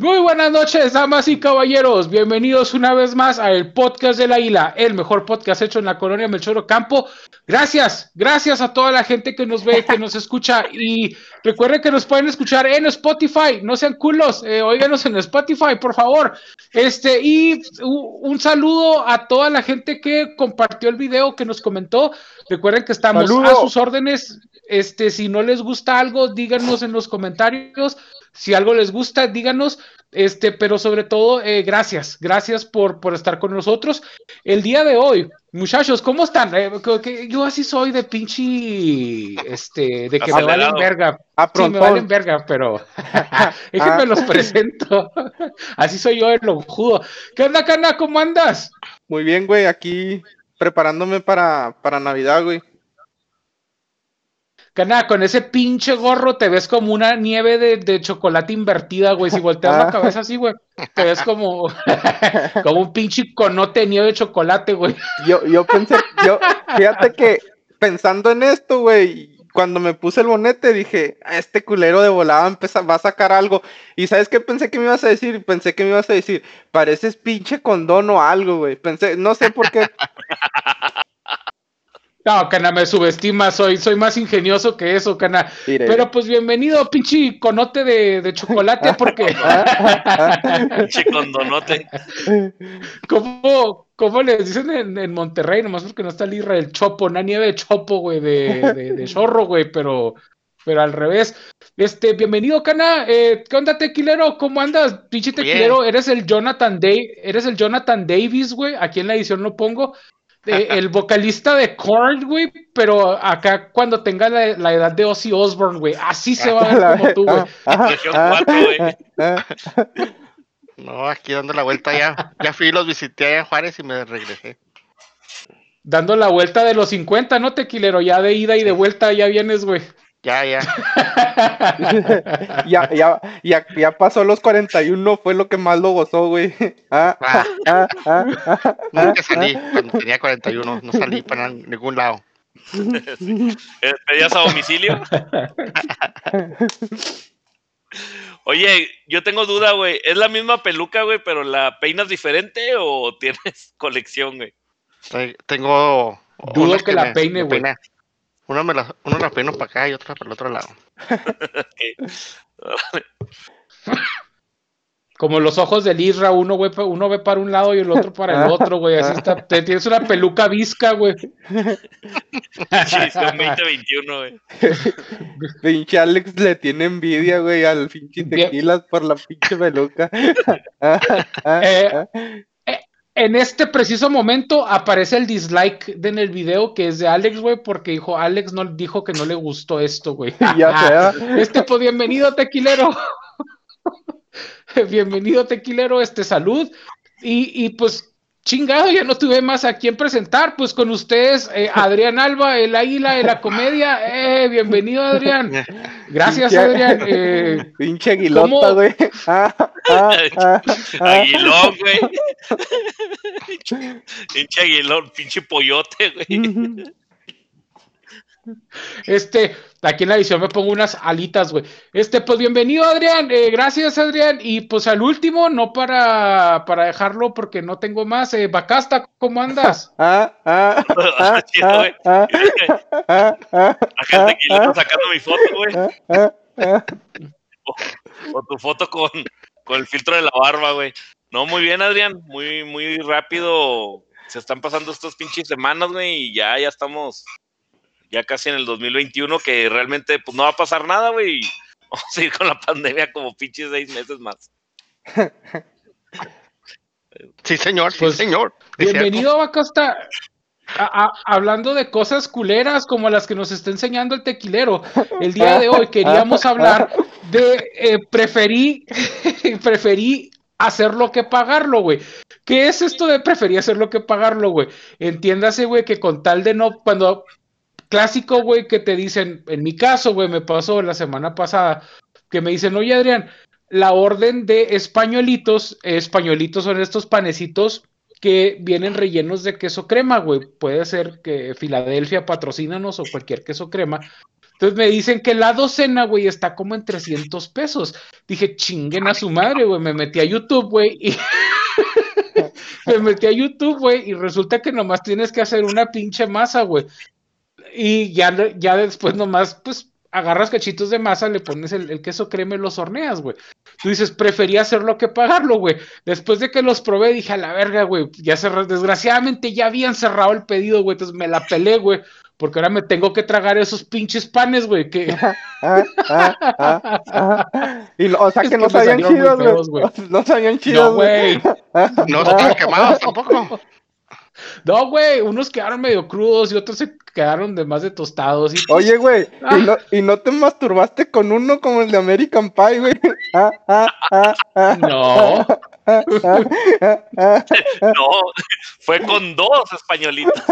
Muy buenas noches, damas y caballeros. Bienvenidos una vez más a el podcast del Águila, el mejor podcast hecho en la colonia Melchoro Campo. Gracias, gracias a toda la gente que nos ve, que nos escucha. Y recuerden que nos pueden escuchar en Spotify. No sean culos, eh, óiganos en Spotify, por favor. Este, y un saludo a toda la gente que compartió el video, que nos comentó. Recuerden que estamos a sus órdenes. Este, si no les gusta algo, díganos en los comentarios. Si algo les gusta, díganos. Este, pero sobre todo, eh, gracias, gracias por, por estar con nosotros. El día de hoy, muchachos, ¿cómo están? Eh, yo así soy de pinche, este, de que me valen verga. Ah, sí, me valen verga, pero déjenme los presento. así soy yo, el lonjudo. ¿Qué onda, Cana? ¿Cómo andas? Muy bien, güey, aquí preparándome para, para Navidad, güey. Cana, con ese pinche gorro te ves como una nieve de, chocolate invertida, güey. Si volteas la ah. cabeza así, güey, te ves como, como un pinche conote de nieve de chocolate, güey. Yo, yo pensé, yo, fíjate que pensando en esto, güey, cuando me puse el bonete dije, a este culero de volada va a sacar algo. Y ¿sabes qué pensé que me ibas a decir? Pensé que me ibas a decir, pareces pinche condón o algo, güey. Pensé, no sé por qué. No, Cana, me subestima, soy, soy más ingenioso que eso, Cana. Pero pues bienvenido, pinche conote de, de chocolate, porque. pinche condonote. ¿Cómo, ¿Cómo les dicen en, en, Monterrey? Nomás porque no está el Irra del Chopo, una nieve de Chopo, güey, de, de, de chorro, güey, pero, pero al revés. Este, bienvenido, Cana. Eh, ¿Qué onda, tequilero? ¿Cómo andas? Pinche tequilero, eres el Jonathan Day, eres el Jonathan Davis, güey. Aquí en la edición lo pongo el vocalista de Korn, güey, pero acá cuando tenga la, edad de Ozzy Osbourne, güey, así se va a ver como tú, güey. No, aquí dando la vuelta ya. Ya fui, los visité allá en Juárez y me regresé. Dando la vuelta de los 50, ¿no, tequilero? Ya de ida y de vuelta ya vienes, güey. Ya, ya. ya, ya, ya, ya pasó los 41, fue lo que más lo gozó, güey. Ah, ah, ah, ah, Nunca salí cuando tenía 41, no salí para ningún lado. ¿Pedías a domicilio? Oye, yo tengo duda, güey. ¿Es la misma peluca, güey, pero la peinas diferente o tienes colección, güey? Tengo. Dudo que, la peine, güey. Uno me la, uno la para acá y otra para el otro lado. Como los ojos del Isra, uno, güey, uno ve para un lado y el otro para el otro, güey. Así está. Te tienes una peluca visca, güey. Son 2021, güey. Pinche Alex le tiene envidia, güey, al pinche tequilas por la pinche peluca. eh, en este preciso momento aparece el dislike en el video que es de Alex, güey, porque dijo, Alex no dijo que no le gustó esto, güey. Ya Este, pues bienvenido, tequilero. bienvenido, tequilero, este, salud. Y, y pues Chingado, ya no tuve más a quién presentar, pues con ustedes, eh, Adrián Alba, el águila de la comedia. Eh, bienvenido, Adrián. Gracias, Adrián. Eh, pinche aguilota, güey. Ah, ah, ah, aguilón, güey. pinche aguilón, pinche pollote, güey. Este, aquí en la edición me pongo unas alitas, güey. Este, pues bienvenido, Adrián. Eh, gracias, Adrián. Y pues al último, no para, para dejarlo porque no tengo más. Eh, Bacasta, ¿cómo andas? Ah, ah, ah, ah, ah, ah, gente aquí le está sacando mi foto, güey. O, tu foto con, con el filtro de la barba, güey. No, muy bien, Adrián. Muy, muy rápido. Se están pasando estas pinches semanas, güey, y ya, ya estamos ya casi en el 2021, que realmente pues no va a pasar nada, güey. Vamos a seguir con la pandemia como pinches seis meses más. Sí, señor, sí, pues, señor. Bienvenido a Costa. hablando de cosas culeras como las que nos está enseñando el tequilero, el día de hoy queríamos hablar de eh, preferí, preferí hacerlo que pagarlo, güey. ¿Qué es esto de preferir hacerlo que pagarlo, güey? Entiéndase, güey, que con tal de no, cuando clásico, güey, que te dicen, en mi caso, güey, me pasó la semana pasada, que me dicen, oye, Adrián, la orden de españolitos, españolitos son estos panecitos que vienen rellenos de queso crema, güey. Puede ser que Filadelfia patrocínanos o cualquier queso crema. Entonces me dicen que la docena, güey, está como en 300 pesos. Dije, chinguen a su madre, güey. Me metí a YouTube, güey, y me metí a YouTube, güey, y resulta que nomás tienes que hacer una pinche masa, güey. Y ya, ya después nomás, pues, agarras cachitos de masa, le pones el, queso crema y los horneas, güey. Tú dices, prefería hacerlo que pagarlo, güey. Después de que los probé, dije, a la verga, güey, ya cerré, desgraciadamente ya habían cerrado el pedido, güey, entonces me la pelé, güey, porque ahora me tengo que tragar esos pinches panes, güey, que... y, o sea, que, no sabían chidos, güey. No sabían chidos, güey. No, estaban quemados tampoco. No, güey, unos quedaron medio crudos y otros se quedaron de más de tostados. Y... Oye, güey, ¿y, no, ¿y, no, te masturbaste con uno como el de American Pie, güey? no. no, fue con dos españolitos.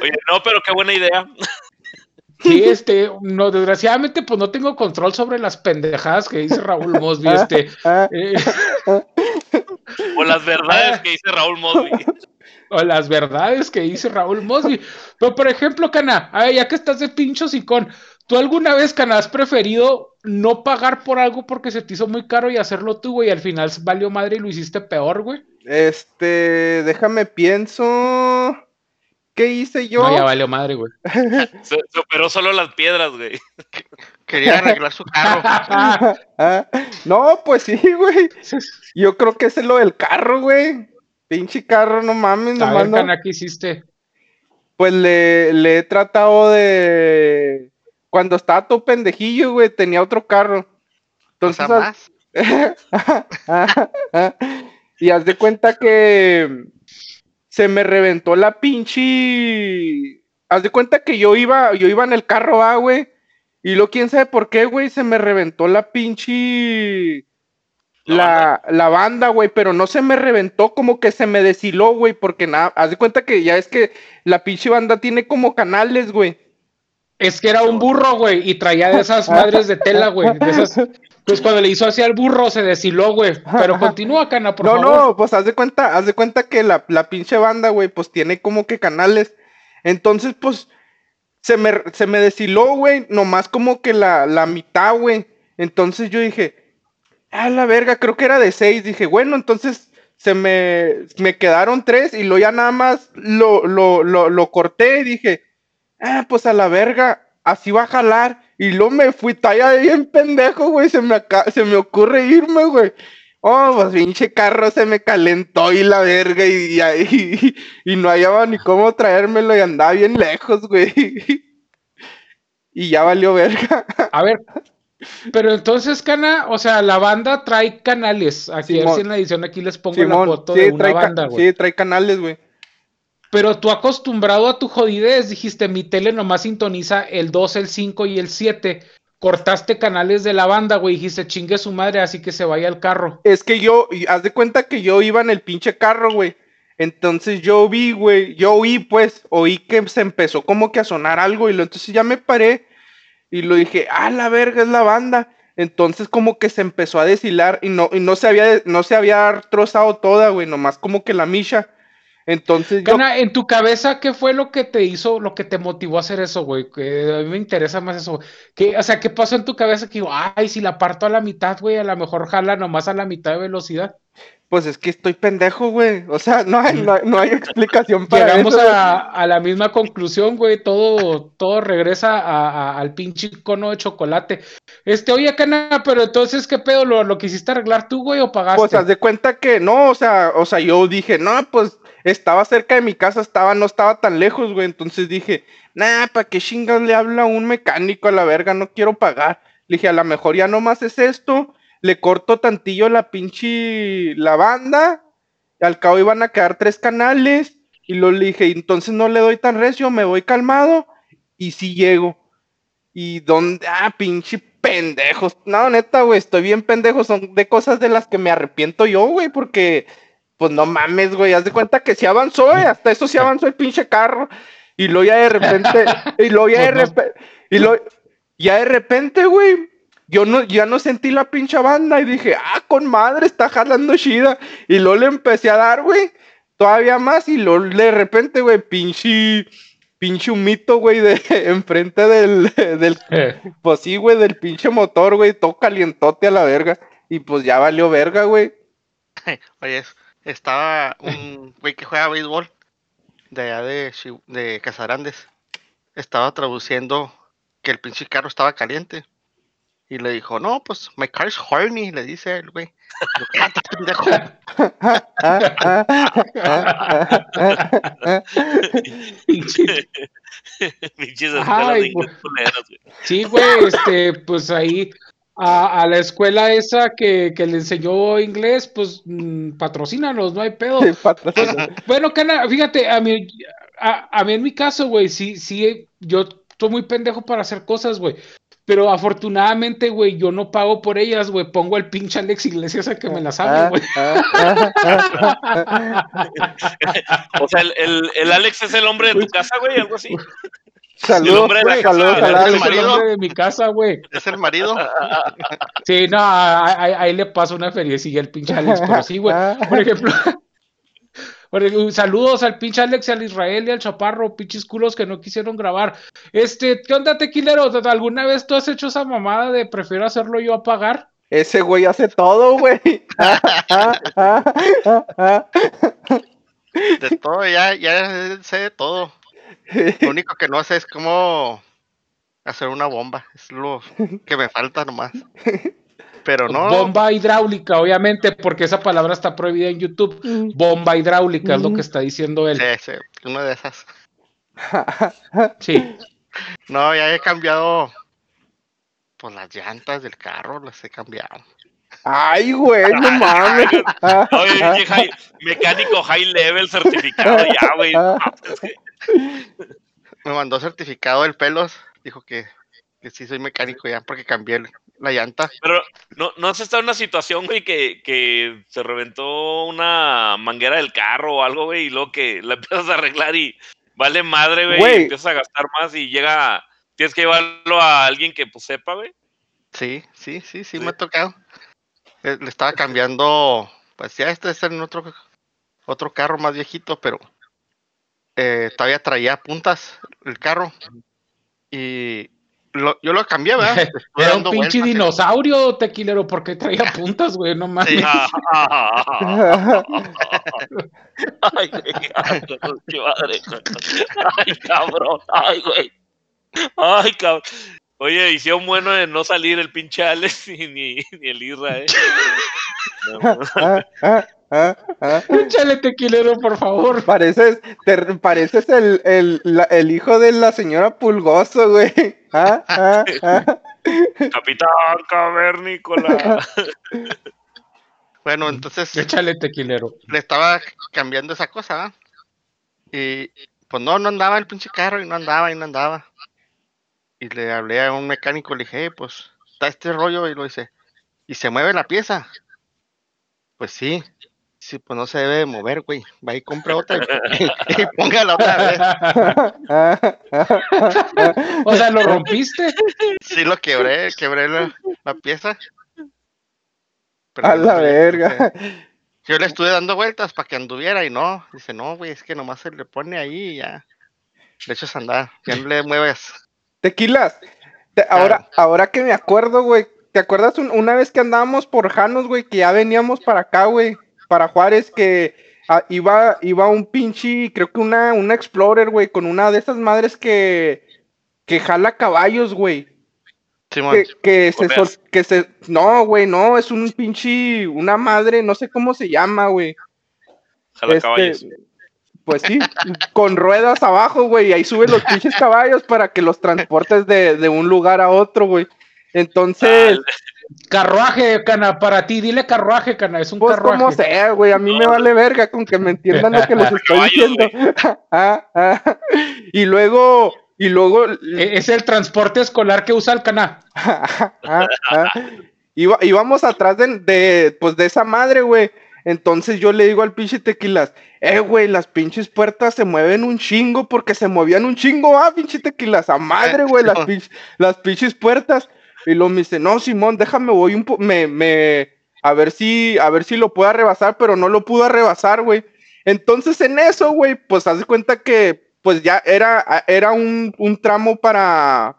Oye, no, pero qué buena idea. Sí, este, no, desgraciadamente, pues no tengo control sobre las pendejadas que dice Raúl Mosby, este. Eh, o las verdades que dice Raúl Mosby. O las verdades que dice Raúl Mosby. Pero, por ejemplo, Cana, ya que estás de pincho con ¿tú alguna vez, Cana, has preferido no pagar por algo porque se te hizo muy caro y hacerlo tú, güey, y al final valió madre y lo hiciste peor, güey? Este, déjame pienso. ¿Qué hice yo? No, ya valió madre, güey. se, operó solo las piedras, güey. Quería arreglar su carro. Ah, no, pues sí, güey. Yo creo que es lo del carro, güey. Pinche carro, no mames, no mames. ¿qué hiciste? Pues le, le he tratado de. Cuando estaba todo pendejillo, güey, tenía otro carro. Entonces. más? y haz de cuenta que se me reventó la pinche. Haz de cuenta que yo iba, yo iba en el carro, ah, güey. Y luego, quién sabe por qué, güey, se me reventó la pinche. La, la, banda, güey, pero no se me reventó, como que se me deshiló, güey, porque nada, haz de cuenta que ya es que la pinche banda tiene como canales, güey. Es que era un burro, güey, y traía de esas madres de tela, güey, de esas pues cuando le hizo hacia el burro se deshiló, güey. Pero continúa, cana, por no, favor. No, no, pues haz de cuenta, haz de cuenta que la, la pinche banda, güey, pues tiene como que canales. Entonces, pues, se me, se me deshiló, güey, nomás como que la, la mitad, güey. Entonces yo dije, a la verga, creo que era de seis. Dije, bueno, entonces se me, me quedaron tres y lo ya nada más lo, lo, lo, lo corté y dije, ah, pues a la verga, así va a jalar. Y luego me fui talla bien pendejo, güey. Se me, se me ocurre irme, güey. Oh, pues pinche carro se me calentó y la verga y, y, y, no hallaba ni cómo traérmelo y andaba bien lejos, güey. Y ya valió verga. A ver, pero entonces, Cana, o sea, la banda trae canales. Aquí, a ver si en la edición aquí les pongo la foto de una banda, güey. Sí, trae canales, güey. Pero tú acostumbrado a tu jodidez, dijiste, mi tele nomás sintoniza el 2, el 5 y el 7. Cortaste canales de la banda, güey, dijiste, chingue su madre, así que se vaya al carro. Es que yo, haz de cuenta que yo iba en el pinche carro, güey. Entonces yo vi, güey, yo oí, pues, oí que se empezó como que a sonar algo y lo, entonces ya me paré y lo dije, ah, la verga, es la banda. Entonces como que se empezó a deshilar y no, y no se había, no se había trozado toda, güey, nomás como que la misha. Entonces, en tu cabeza, ¿qué fue lo que te hizo, lo que te motivó a hacer eso, güey? Que a mí me interesa más eso. ¿Qué, o sea, ¿qué pasó en tu cabeza que digo, ay, si la parto a la mitad, güey, a lo mejor jala nomás a la mitad de velocidad? Pues es que estoy pendejo, güey. O sea, no hay, no, hay explicación para Llegamos a, a, la misma conclusión, güey. Todo, todo regresa al pinche cono de chocolate. Este, oye, Cana, pero entonces, ¿qué pedo? ¿Lo, lo quisiste arreglar tú, güey, o pagaste? Pues haz de cuenta que no, o sea, o sea, yo dije, no, pues estaba cerca de mi casa, estaba, no estaba tan lejos, güey. Entonces dije, nah, ¿para qué chingas le habla un mecánico a la verga? No quiero pagar. Le dije, a lo mejor ya nomás es esto. Le corto tantillo la pinche la banda. Al cabo iban a quedar tres canales. Y lo le dije, entonces no le doy tan recio, me voy calmado. Y sí llego. Y dónde, ah, pinche pendejos. No, neta, güey, estoy bien pendejo. Son de cosas de las que me arrepiento yo, güey, porque pues no mames, güey, haz de cuenta que sí avanzó, güey, hasta eso sí avanzó el pinche carro. Y luego ya de repente, y luego ya de pues repente, y lo, ya de repente, güey, yo no, ya no sentí la pinche banda y dije, ah, con madre, está jalando chida. Y luego le empecé a dar, güey, todavía más y luego de repente, güey, pinche pinche humito, güey, de enfrente del, del, Eh, pues sí, güey, del pinche motor, güey, todo calientote a la verga. Y pues ya valió verga, güey. Oye, estaba un güey que juega béisbol de allá de, de Casarandes. Estaba traduciendo que el pinche carro estaba caliente. Y le dijo, no, pues my car is horny, le dice el güey. Yo, "Cállate, pendejo". Ay. Sí, güey, este, pues ahí a, a la escuela esa que, que le enseñó inglés, pues mm, patrocínanos, no hay pedo. Sí. Bueno, Cana, fíjate, a mí, a, a mí en mi caso, güey, sí, sí, yo estoy muy pendejo para hacer cosas, güey. Pero afortunadamente, güey, yo no pago por ellas, güey. Pongo al pinche Alex Iglesias a que me las hable, Ah, güey. ah, ah. O sea, el, el, el Alex es el hombre de tu casa, güey, algo así. Saludos, hombre de la saludos el marido. de mi casa, güey. Es el marido. Sí, no, ahí, ahí le paso una feriecilla al pinche Alex, pero sí, güey. Por ejemplo, por ejemplo, saludos al pinche Alex, al Israel y al Chaparro, pinches culos que no quisieron grabar. Este, ¿qué onda, tequilero? ¿Alguna vez tú has hecho esa mamada de prefiero hacerlo yo a pagar? Ese güey hace todo, güey. De todo, ya, ya sé de todo. Lo único que no sé es cómo hacer una bomba. Es lo que me falta nomás. Pero no. Bomba hidráulica, obviamente, porque esa palabra está prohibida en YouTube. Bomba hidráulica es lo que está diciendo él. Sí, sí, una de esas. Sí. No, ya he cambiado. Pues las llantas del carro las he cambiado. Ay, güey, no mames. Oye, high- mecánico high level certificado ya, güey. No, es que- Me mandó certificado el pelos. Dijo que, que sí soy mecánico ya porque cambié la llanta. Pero no, no has estado en una situación, güey, que, que se reventó una manguera del carro o algo, güey, y luego que la empiezas a arreglar y vale madre, güey, Güey. y empiezas a gastar más y llega, tienes que llevarlo a alguien que pues sepa, güey. Sí, sí, sí, sí, Sí. me ha tocado. Le estaba cambiando, pues ya este es en otro, otro carro más viejito, pero eh, todavía traía puntas el carro. Y lo- yo lo cambié, ¿verdad? Era un pinche dinosaurio, tequilero, porque traía puntas, güey, no mames. Sí. Ay, güey, ay, qué madre. Ay, cabrón, ay, güey. Ay, cabrón. Oye, hicieron bueno de no salir el pinche Alex y ni, ni el Isra, eh. No, ah, ah, ah. Échale tequilero, por favor. Pareces, te, pareces el, el, la- el hijo de la señora Pulgoso, güey. Ah, ah, ah. Capitán Cavernícola. Bueno, entonces Échale tequilero. le estaba cambiando esa cosa, ¿verdad? Y pues no, no andaba el pinche carro y no andaba y no andaba. Y le hablé a un mecánico, le dije, "Eh, pues está este rollo y lo dice, ¿y se mueve la pieza? Pues sí, sí, pues no se debe de mover, güey. Va y compra otra y, y póngala otra vez. O sea, ¿lo rompiste? Sí, lo quebré, quebré la, la pieza. Pero A la verga. Yo le estuve dando vueltas para que anduviera y no. Dice, no, güey, es que nomás se le pone ahí y ya. Le echas a andar, ya no le mueves. Tequilas. te- ahora, ahora que me acuerdo, güey. ¿Te acuerdas un- una vez que andábamos por Janos, güey? Que ya veníamos para acá, güey. Para Juárez, que ah, iba, iba un pinche, creo que una, una Explorer, güey, con una de esas madres que, que jala caballos, güey. Que, que se, sol- que se, no, güey, no, es un pinche, una madre, no sé cómo se llama, güey. Jala Este, caballos. Pues sí, con ruedas abajo, güey, y ahí suben los pinches caballos para que los transportes de, de un lugar a otro, güey. Entonces, Carruaje, cana, para ti, dile carruaje, cana, es un pues como carruaje. sea, güey, a mí me vale verga con que me entiendan lo que les estoy diciendo. Ah, ah. Y luego, y luego, E- Es el transporte escolar que usa el cana. Ah, ah. Iba- íbamos atrás de, de, pues de esa madre, güey. Entonces yo le digo al pinche tequilas, eh, güey, las pinches puertas se mueven un chingo porque se movían un chingo, ah, pinche tequilas, a madre, güey, las, pinch- las pinches puertas. Y luego me dice, no, Simón, déjame, voy un po, me, me, a ver si, a ver si lo puedo rebasar, pero no lo pudo rebasar, güey. Entonces en eso, güey, pues haz de cuenta que pues ya era, era un, un tramo para,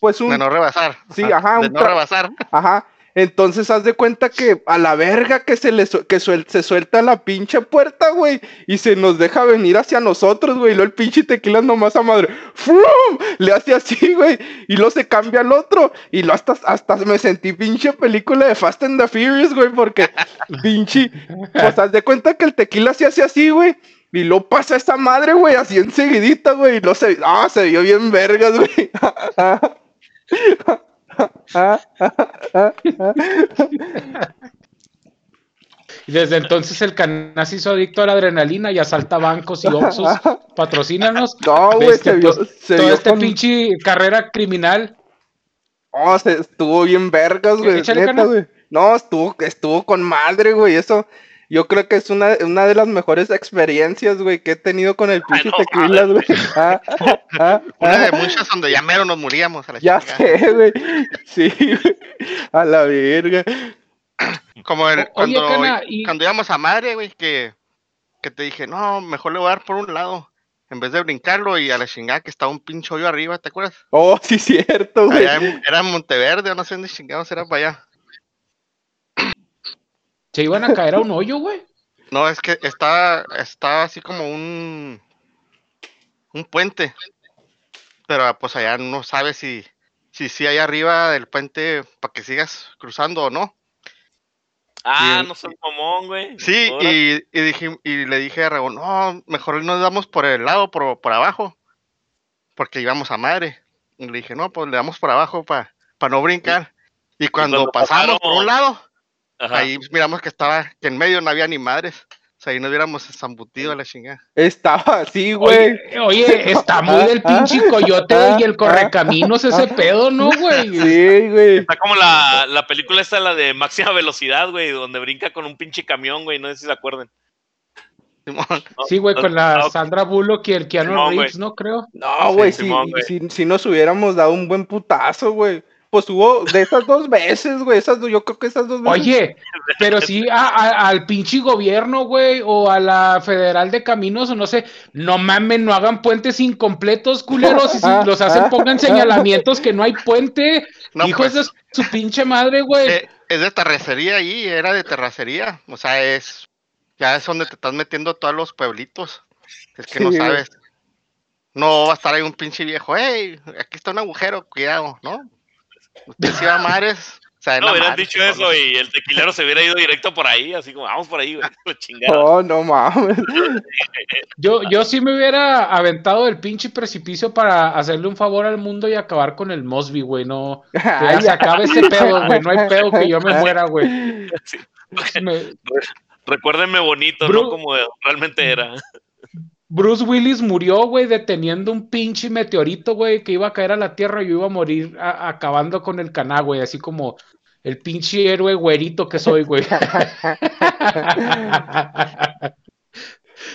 pues un... De no rebasar. Sí, ajá. De un no rebasar. Ajá. Entonces haz de cuenta que a la verga que se le su- que suel- se suelta la pinche puerta, güey, y se nos deja venir hacia nosotros, güey, y luego el pinche tequila nomás a madre, ¡frum! Le hace así, güey, y luego se cambia al otro, y lo hasta, hasta me sentí pinche película de Fast and the Furious, güey, porque pinche, pues haz de cuenta que el tequila se hace así, güey, y luego pasa esa madre, güey, así enseguidita, güey, y luego se, ah, se vio bien vergas, güey. Y desde entonces el canal se hizo adicto a la adrenalina y asalta bancos y oxos. Patrocínanos. No, güey, Este, se vio, pues, se Toda vio esta con- pinche carrera criminal. Oh, se estuvo bien vergas, güey. No, estuvo, estuvo con madre, güey. Eso, yo creo que es una, una de las mejores experiencias, güey, que he tenido con el pinche no tequila, güey. Ah, ah, ah, Una de ah. muchas donde ya mero nos moríamos a la Ya chingada. sé, güey. Sí, güey. A la verga. Como el, O- oye, cuando, Cana, y- cuando íbamos a madre, güey, que, que te dije, no, mejor le voy a dar por un lado. En vez de brincarlo y a la chingada que estaba un pinche hoyo arriba, ¿te acuerdas? Oh, sí, cierto, güey. Allá en- era en Monteverde, o no sé dónde chingados era para allá. Se iban a caer a un hoyo, güey. No, es que estaba, estaba así como un, un puente. Pero pues allá no sabes si, si sí hay arriba del puente para que sigas cruzando o no. Ah, no soy mamón, güey. Sí, y, y, dije, y le dije a Raúl, no, mejor nos damos por el lado, por, por abajo, porque íbamos a madre. Y le dije, no, pues le damos por abajo para no brincar. Y cuando, cuando pasamos por un pasaron- lado, Ajá. ahí miramos que estaba, que en medio no había ni madres. O sea, ahí nos hubiéramos zambutido a la chingada. Estaba así, güey. Oye, oye, está muy del pinche coyote y el correcaminos ese pedo, ¿no, güey? Sí, güey. Está como la, la película esta, la de máxima velocidad, güey, donde brinca con un pinche camión, güey, no sé si se acuerdan. Sí, güey, con la Ah, Sandra Bullock y el Keanu. Reeves, ¿no? Creo. No, güey, Sí, si, si, si nos hubiéramos dado un buen putazo, güey. Pues hubo de esas dos veces, güey. Esas, dos- yo creo que esas dos veces. Oye, pero sí a- a- al pinche gobierno, güey, o a la Federal de Caminos, o no sé, no mamen, no hagan puentes incompletos, culeros, y si los hacen, pongan señalamientos que no hay puente, No, hijos pues. de su pinche madre, güey. Eh, es de terracería ahí, era de terracería. O sea, es. Ya es donde te estás metiendo todos los pueblitos. Es que no Sí, sabes. No va a estar ahí un pinche viejo, hey, aquí está un agujero, cuidado, ¿no? Usted si va a madres. O sea, es No hubieran dicho eso ¿no? y el tequilero se hubiera ido directo por ahí, así como, vamos por ahí, güey. Oh, no mames. Yo, yo sí me hubiera aventado del pinche precipicio para hacerle un favor al mundo y acabar con el Mosby, güey, no. Que ya se acabe ese pedo, güey, no hay pedo que yo me muera, güey. Sí. Me- Recuérdenme bonito, Bru- ¿no? Como realmente era. Bruce Willis murió, güey, deteniendo un pinche meteorito, güey, que iba a caer a la Tierra y yo iba a morir acabando con el caná, güey, así como el pinche héroe güerito que soy, güey.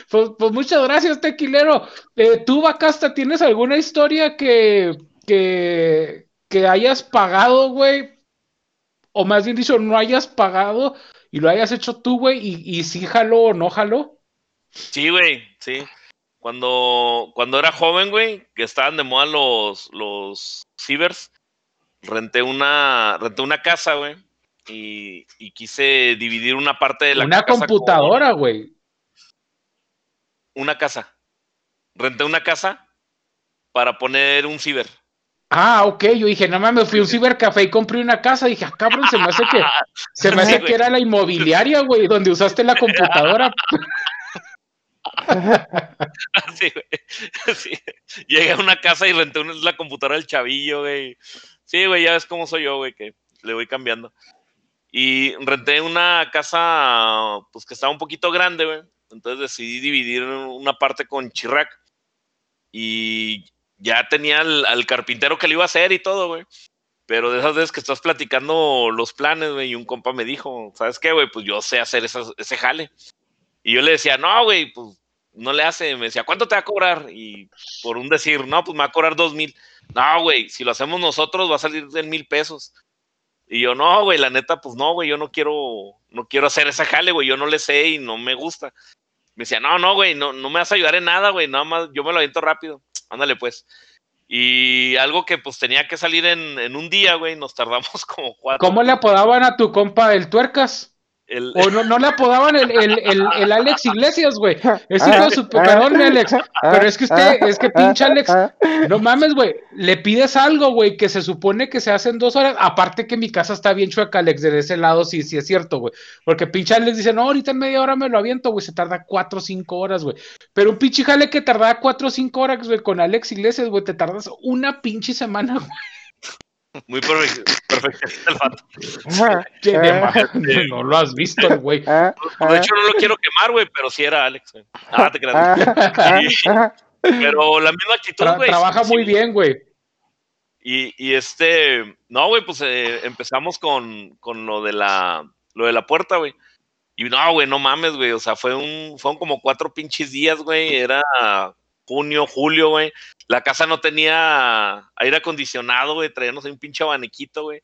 pues, pues muchas gracias, tequilero. Eh, ¿Tú, Bacasta, tienes alguna historia que, que, que hayas pagado, güey? O más bien dicho, no hayas pagado y lo hayas hecho tú, güey, y, y si jaló o no jaló. Sí, güey, sí. Cuando, cuando era joven, güey, que estaban de moda los, los cibers, renté una, renté una casa, güey, y, y quise dividir una parte de la Una casa con- computadora, güey. una casa. Renté una casa para poner un ciber. Ah, ok, yo dije, no mames, fui a un cibercafé y compré una casa. Dije, ah, cabrón, se me hace que, se me hace que era la inmobiliaria, güey, donde usaste la computadora. Güey. Llegué a una casa y renté la computadora del chavillo, güey. Sí, güey, ya ves cómo soy yo, güey, que le voy cambiando. Y renté una casa, pues que estaba un poquito grande, güey. Entonces decidí dividir una parte con Chirac. Y ya tenía al, carpintero que le iba a hacer y todo, güey. Pero de esas veces que estás platicando los planes, güey, y un compa me dijo, ¿sabes qué, güey? Pues yo sé hacer ese jale. Y yo le decía, no, güey, pues no le hace. Me decía, ¿cuánto te va a cobrar? Y por un decir, no, pues me va a cobrar dos mil. No, güey, si lo hacemos nosotros va a salir de mil pesos. Y yo, no, güey, la neta, pues no, güey, yo no quiero, no quiero hacer ese jale, güey, yo no le sé y no me gusta. me decía, no, no, güey, no, no me vas a ayudar en nada, güey, nada más yo me lo aviento rápido. Ándale, pues. Y algo que pues tenía que salir en, en un día, güey, nos tardamos como cuatro. ¿Cómo le apodaban a tu compa el tuercas? O no, no le apodaban el, el, el, Alex Iglesias, güey. Es hijo de su mi Alex. Pero es que usted, es que pinche Alex, no mames, güey. Le pides algo, güey, que se supone que se hace en dos horas. Aparte que mi casa está bien chueca, Alex, de ese lado, sí, sí es cierto, güey. Porque pinche Alex dice, no, ahorita en media hora me lo aviento, güey. Se tarda cuatro o cinco horas, güey. Pero un pinche jale que tardaba cuatro o cinco horas, güey, con Alex Iglesias, güey, te tardas una pinche semana, güey. Muy perfecto, perfeccionista el vato. Ah. madre, no lo has visto, güey. Ah, De hecho, no lo quiero quemar, güey, pero sí era Alex, güey. Ah, te creas. Sí, pero la misma actitud, Tra- güey. trabaja sí, muy bien, güey. Y, y este, no, güey, pues eh, empezamos con, con lo de la, lo de la puerta, güey. Y no, güey, no mames, güey. O sea, fue un, fueron como cuatro pinches días, güey. Era junio, julio, güey. La casa no tenía aire acondicionado, güey. Traíamos ahí un pinche abaniquito, güey.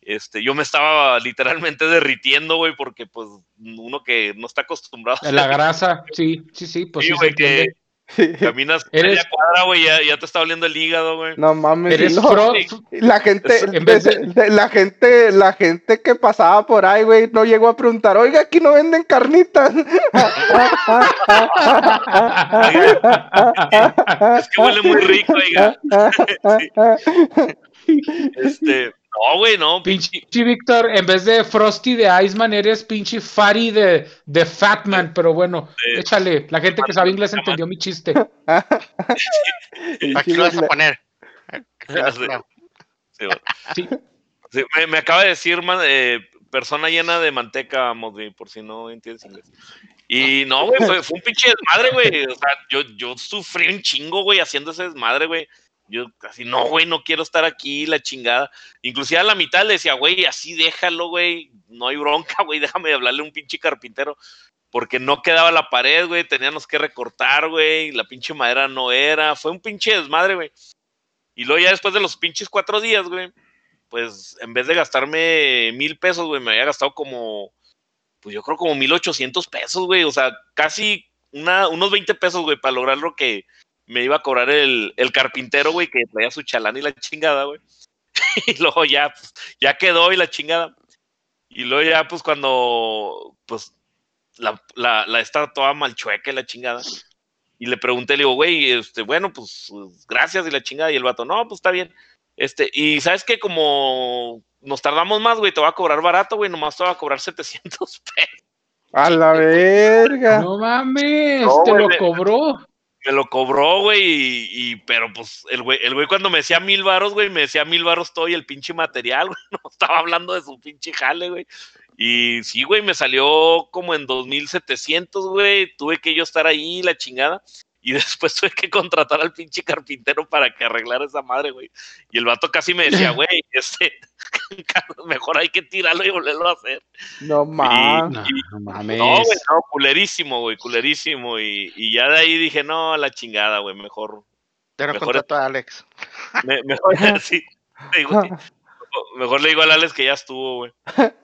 Este, yo me estaba literalmente derritiendo, güey, porque pues uno que no está acostumbrado a La grasa, sí, sí, sí, pues Sí, sí, se güey, que. caminas Eres- media cuadra, güey, ya, ya te está oliendo el hígado, güey. No mames, Eres no, pro- la gente, En vez de- de- de- la gente, la gente que pasaba por ahí, güey, no llegó a preguntar, oiga, aquí no venden carnitas. Es que huele muy rico, oiga. Este, no, güey, no, pinche. Pinche Víctor, en vez de Frosty de Iceman, eres pinche Fatty de, de Fatman, pero bueno, échale. La gente que sabe inglés entendió mi chiste. Aquí lo vas a poner. Aquí lo vas a Sí. poner. Sí, güey. Sí. Sí, me, me acaba de decir, man, eh, persona llena de manteca, Mosby, por si no entiendes inglés. Y no, güey, fue, fue un pinche desmadre, güey. O sea, yo, yo sufrí un chingo, güey, haciendo ese desmadre, güey. Yo casi, no, güey, no quiero estar aquí, la chingada. Inclusive a la mitad le decía, güey, así déjalo, güey. No hay bronca, güey, déjame hablarle a un pinche carpintero. Porque no quedaba la pared, güey, teníamos que recortar, güey. La pinche madera no era. Fue un pinche desmadre, güey. Y luego ya después de los pinches cuatro días, güey, pues en vez de gastarme mil pesos, güey, me había gastado como, pues yo creo como mil ochocientos pesos, güey. O sea, casi una, unos 20 pesos, güey, para lograr lo que me iba a cobrar el, el carpintero, güey, que traía su chalán y la chingada, güey. y luego ya, pues, ya quedó y la chingada. Y luego ya, pues cuando, pues, la, la, la está toda malchueca y la chingada. Y le pregunté, le digo, güey, este, bueno, pues gracias y la chingada. Y el vato, no, pues está bien. Este, y sabes que como nos tardamos más, güey, te va a cobrar barato, güey, nomás te va a cobrar 700 pesos. A la verga. No mames, No, te güey, lo cobró. Me lo cobró, güey, y, y- pero pues el güey, el güey cuando me decía mil varos, güey, me decía mil varos todo y el pinche material, güey, estaba hablando de su pinche jale, güey. Y sí, güey, me salió como en 2700, güey, tuve que yo estar ahí, la chingada. Y después tuve que contratar al pinche carpintero para que arreglara esa madre, güey. Y el vato casi me decía, güey, este, mejor hay que tirarlo y volverlo a hacer. No mames. No, mames. No, güey, no, culerísimo, güey, culerísimo. Y, y ya de ahí dije, no, la chingada, güey, mejor. No Mejor- contrato a Alex. me- mejor, sí, sí, güey. Mejor le digo al Alex que ya estuvo, güey.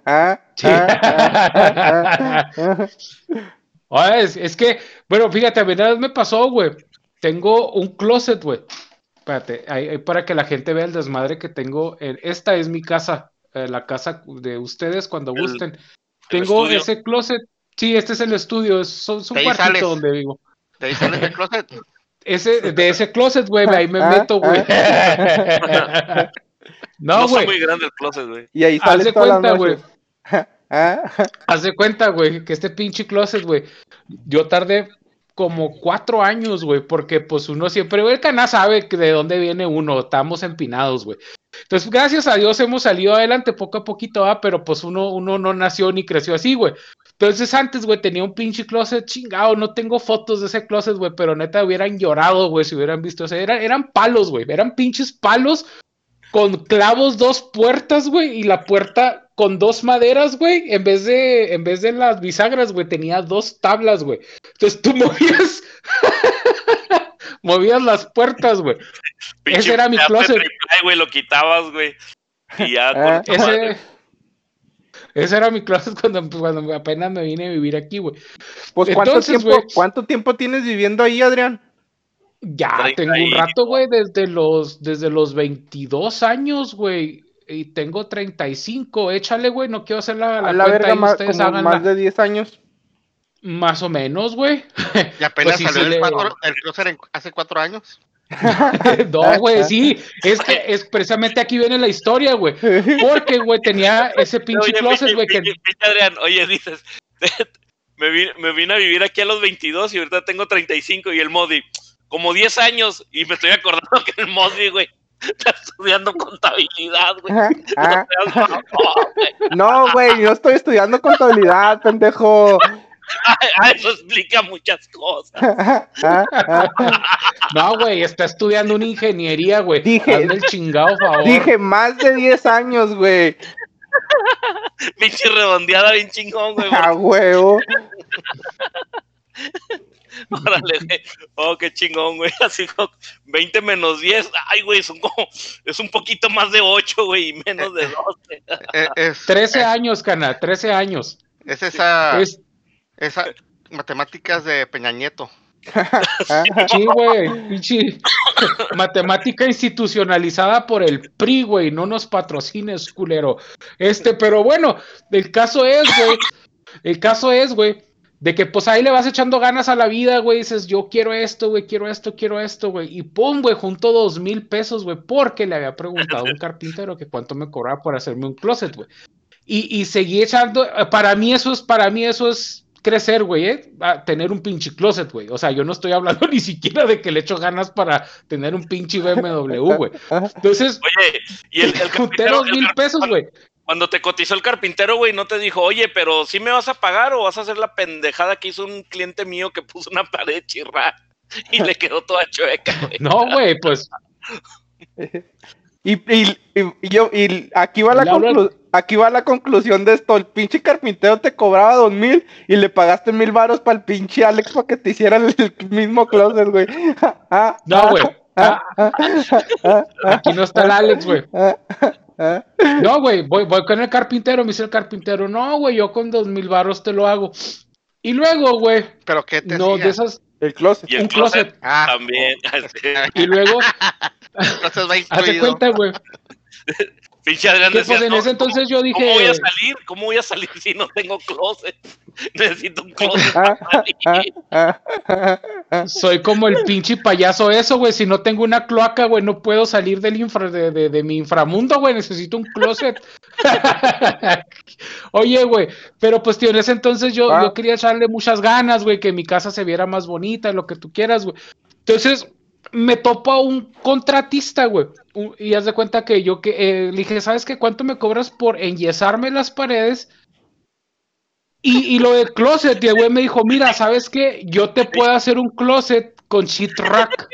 Ah, Sí. ah, ah, ah. Es, es que, bueno, fíjate, a mí vez me pasó, güey. Tengo un closet, güey. Espérate, ahí, ahí para que la gente vea el desmadre que tengo. en- esta es mi casa, eh, la casa de ustedes cuando El- gusten. Tengo estudio. ese closet. Sí, este es el estudio, es, es un ahí cuartito sales. donde vivo. ¿De ahí sales del closet? Ese, de ese closet, güey, ahí me Ah, meto, güey. No, no, está güey. muy grande el closet, güey. Y ahí todas las cuenta, güey. Ah, Haz de cuenta, güey, que este pinche closet, güey, yo tardé como cuatro años, güey, porque pues uno siempre, güey, el canal sabe de dónde viene uno, estamos empinados, güey. Entonces, gracias a Dios hemos salido adelante poco a poquito, ah, pero pues uno, uno no nació ni creció así, güey. Entonces antes, güey, tenía un pinche closet chingado, no tengo fotos de ese closet, güey, pero neta hubieran llorado, güey, si hubieran visto, o eran, eran palos, güey, eran pinches palos con clavos dos puertas, güey, y la puerta con dos maderas, güey, en vez de, en vez de las bisagras, güey, tenía dos tablas, güey. Entonces tú movías, movías las puertas, güey. Pinche era mi closet. güey, lo quitabas, güey. Y ya Ah, Ese, Ese era mi closet cuando, cuando apenas me vine a vivir aquí, güey. Pues, ¿cuánto, tiempo, ¿cuánto tiempo tienes viviendo ahí, Adrián? Ya tengo un rato, güey, desde los, desde los 22 años, güey. Y tengo 35. Échale, güey, no quiero hacer la, la, la cuenta verga, más, como más de 10 años. Más o menos, güey. Y apenas pues salió el, cuatro, el closet hace cuatro años. no, güey, sí, es que es precisamente aquí viene la historia, güey. Porque, güey, tenía ese pinche oye, closet, güey. Que... Adrián, oye, dices, me vine, me vine a vivir aquí a los 22 y ahorita tengo 35 y el Modi, como 10 años, y me estoy acordando que el Modi, güey, está estudiando contabilidad, güey. No, güey, yo estoy estudiando contabilidad, pendejo. Eso explica muchas cosas. no, güey, está estudiando una ingeniería, güey. Dije, el chingado favor. Dije más de 10 años, güey. Pinche redondeada bien chingón, güey. A huevo. Órale, güey. Oh, qué chingón, güey. Así como 20 menos 10. Ay, güey, son como. Es un poquito más de 8, güey, y menos de 12. 13 años, cana, 13 años. Es esa. Es, esa, matemáticas de Peña Nieto. sí, güey, matemática institucionalizada por el PRI, güey, no nos patrocines, culero. Este, pero bueno, el caso es, güey, el caso es, güey, de que pues ahí le vas echando ganas a la vida, güey, dices, yo quiero esto, güey, quiero esto, quiero esto, güey, y pum, güey, junto dos mil pesos, güey, porque le había preguntado a un carpintero que cuánto me cobraba por hacerme un closet, güey. Y, y seguí echando, para mí eso es, para mí eso es crecer, güey, ¿eh? a tener un pinche closet, güey. O sea, yo no estoy hablando ni siquiera de que le echo ganas para tener un pinche BMW, güey. Entonces, oye, y el, el carpintero, mil pesos, güey. Cuando te cotizó el carpintero, güey, no te dijo, oye, pero ¿sí me vas a pagar o vas a hacer la pendejada que hizo un cliente mío que puso una pared chirra y le quedó toda chueca, güey? No, güey, pues. y, y, y, yo, y aquí va la conclusión aquí va la conclusión de esto. El pinche carpintero te cobraba dos mil y le pagaste mil varos para el pinche Alex para que te hiciera el, mismo closet, güey. no, güey. aquí no está el Alex, güey. No, güey, voy, voy con el carpintero, me dice el carpintero, no, güey, yo con dos mil varos te lo hago. Y luego, güey. ¿Pero qué te No, de esas. El closet. ¿Y el un closet. Ah, también. Y luego. Entonces va Hazte cuenta, güey. Pinche Adrián decía, pues en ese entonces yo dije. ¿Cómo voy a salir? ¿Cómo voy a salir si no tengo closet? Necesito un closet para salir. Soy como el pinche payaso eso, güey. Si no tengo una cloaca, güey, no puedo salir del infra, de, de, de mi inframundo, güey. Necesito un closet. Oye, güey, pero pues tío, en ese entonces yo, yo quería echarle muchas ganas, güey, que mi casa se viera más bonita, lo que tú quieras, güey. Entonces, me topo a un contratista, güey. Y haz de cuenta que yo que eh, le dije, ¿sabes qué? ¿Cuánto me cobras por enyesarme las paredes? Y, y lo del closet, y el güey me dijo, mira, ¿sabes qué? Yo te puedo hacer un closet con sheet rack.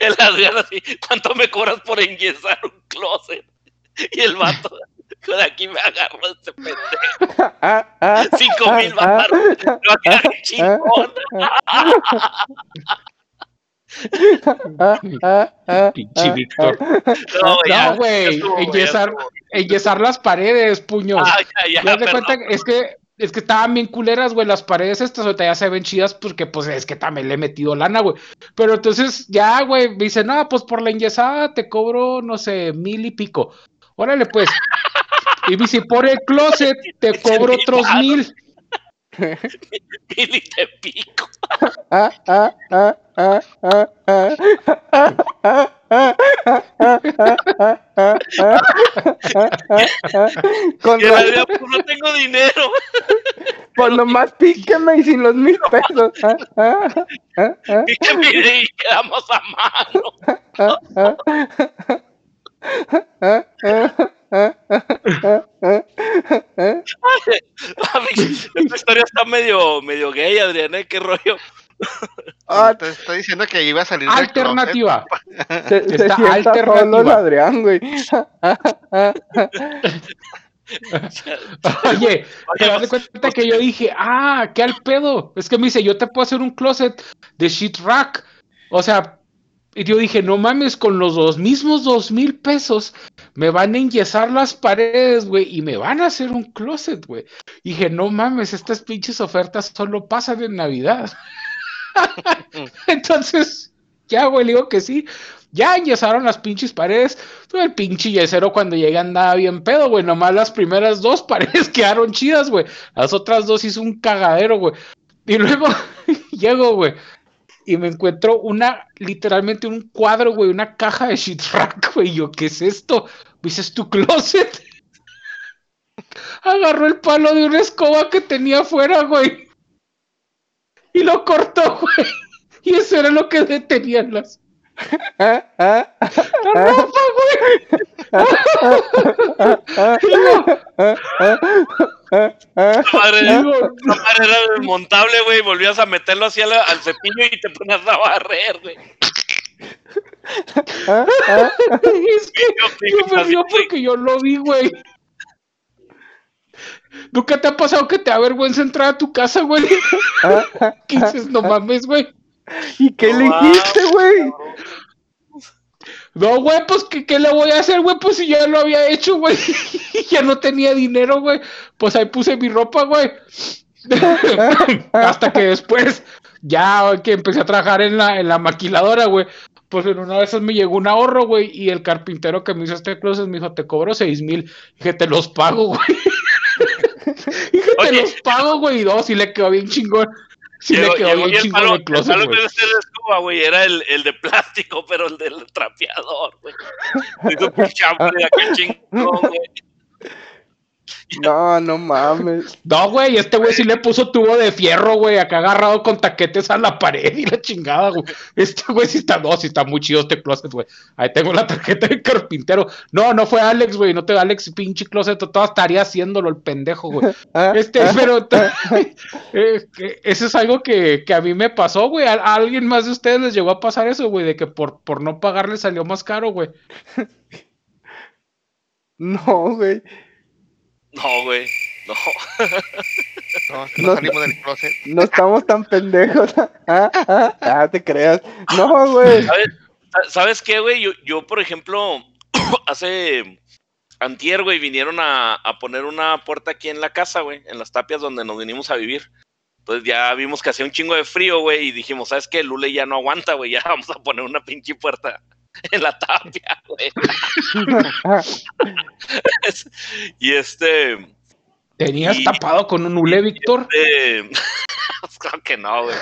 el Adrián así, ¿cuánto me cobras por enyesar un closet? Y el vato, de aquí me agarró este pendejo. Cinco mil baros. Me va a quedar chingón. Pinche Víctor. No, güey. Enyesar, las paredes, puño. Ah, ya, ya, de cuenta, es que es que estaban bien culeras, güey, las paredes estas ahorita ya se ven chidas porque pues es que también le he metido lana, güey. Pero entonces ya, güey, me dice, no, pues por la enyesada te cobro, no sé, mil y pico. Órale, pues. Y me dice, por el closet te cobro otros mil. Mil y te pico. Con la... pues no tengo dinero. Pues nomás píqueme y sin los mil pesos. Píqueme y quedamos a mano. Esta historia está medio, medio gay, Adrián, ¿eh? ¿Qué rollo? Ah, te estoy diciendo que iba a salir Alternativa. Se, está alternativa. Adrián, güey. Oye, te das cuenta que yo dije, ah, qué al pedo. Es que me dice, yo te puedo hacer un closet de shit rack. O sea, Y yo dije, no mames, con los dos mismos dos mil pesos me van a enyesar las paredes, güey, y me van a hacer un closet, güey. Dije, no mames, estas pinches ofertas solo pasan en Navidad. Entonces, ya, güey, digo que sí. Ya enyesaron las pinches paredes. El pinche yesero cuando llega andaba bien pedo, güey. Nomás las primeras dos paredes quedaron chidas, güey. Las otras dos hizo un cagadero, güey. Y luego llego, güey. Y me encuentro una, literalmente un cuadro, güey, una caja de shit rack, güey. Yo, ¿qué es esto? ¿Dices tu closet? Agarró el palo de una escoba que tenía afuera, güey. Y lo cortó, güey. Y eso era lo que detenían las. La ropa, madre era desmontable, güey. Volvías a meterlo así al, al cepillo y te ponías a barrer, güey. es que yo me río porque yo lo vi, güey. ¿Nunca te ha pasado que te avergüenza entrar a tu casa, güey? ¿Qué dices? No mames, güey. ¿Y qué le dijiste, güey? No, güey, pues ¿qué, ¿qué, le voy a hacer, güey? Pues si ya lo había hecho, güey. ya no tenía dinero, güey. Pues ahí puse mi ropa, güey. Hasta que después, ya que empecé a trabajar en la, en la maquiladora, güey. Pues en una de esas me llegó un ahorro, güey. Y el carpintero que me hizo este closet me dijo, te cobro seis mil. Dije, te los pago, güey. Dije, te Oye. los pago, güey. Y no, sí le quedó bien chingón. Sí Llegó- le quedó llegó y el palo, el closet, el palo de ser de escoba, güey, era el, el de plástico, pero el del trapeador, güey. Hizo un chambre aquel chingón, güey. No, no mames. No, güey, este güey sí le puso tubo de fierro, güey, acá agarrado con taquetes a la pared y la chingada, güey. Este güey sí está, no, sí está muy chido este closet, güey. Ahí tengo la tarjeta de carpintero. No, no fue Alex, güey, no te Alex, pinche closet, todo estaría haciéndolo el pendejo, güey. Ah, Este, ah, pero eso es algo que, que a mí me pasó, güey. ¿A, a alguien más de ustedes les llegó a pasar eso, güey? De que por, por no pagarle salió más caro, güey. No, güey. No, güey. No. No, no, salimos del closet. No estamos tan pendejos. Ah, ah, ah, te creas. No, güey. ¿Sabes, sa- ¿Sabes qué, güey? Yo, yo, por ejemplo, hace antier, güey, vinieron a, a poner una puerta aquí en la casa, güey, en las tapias donde nos vinimos a vivir. Entonces ya vimos que hacía un chingo de frío, güey, y dijimos, ¿sabes qué? Lule ya no aguanta, güey, ya vamos a poner una pinche puerta en la tapia, güey. y este... ¿Tenías Y- tapado con un hule, Víctor? Claro que no, güey.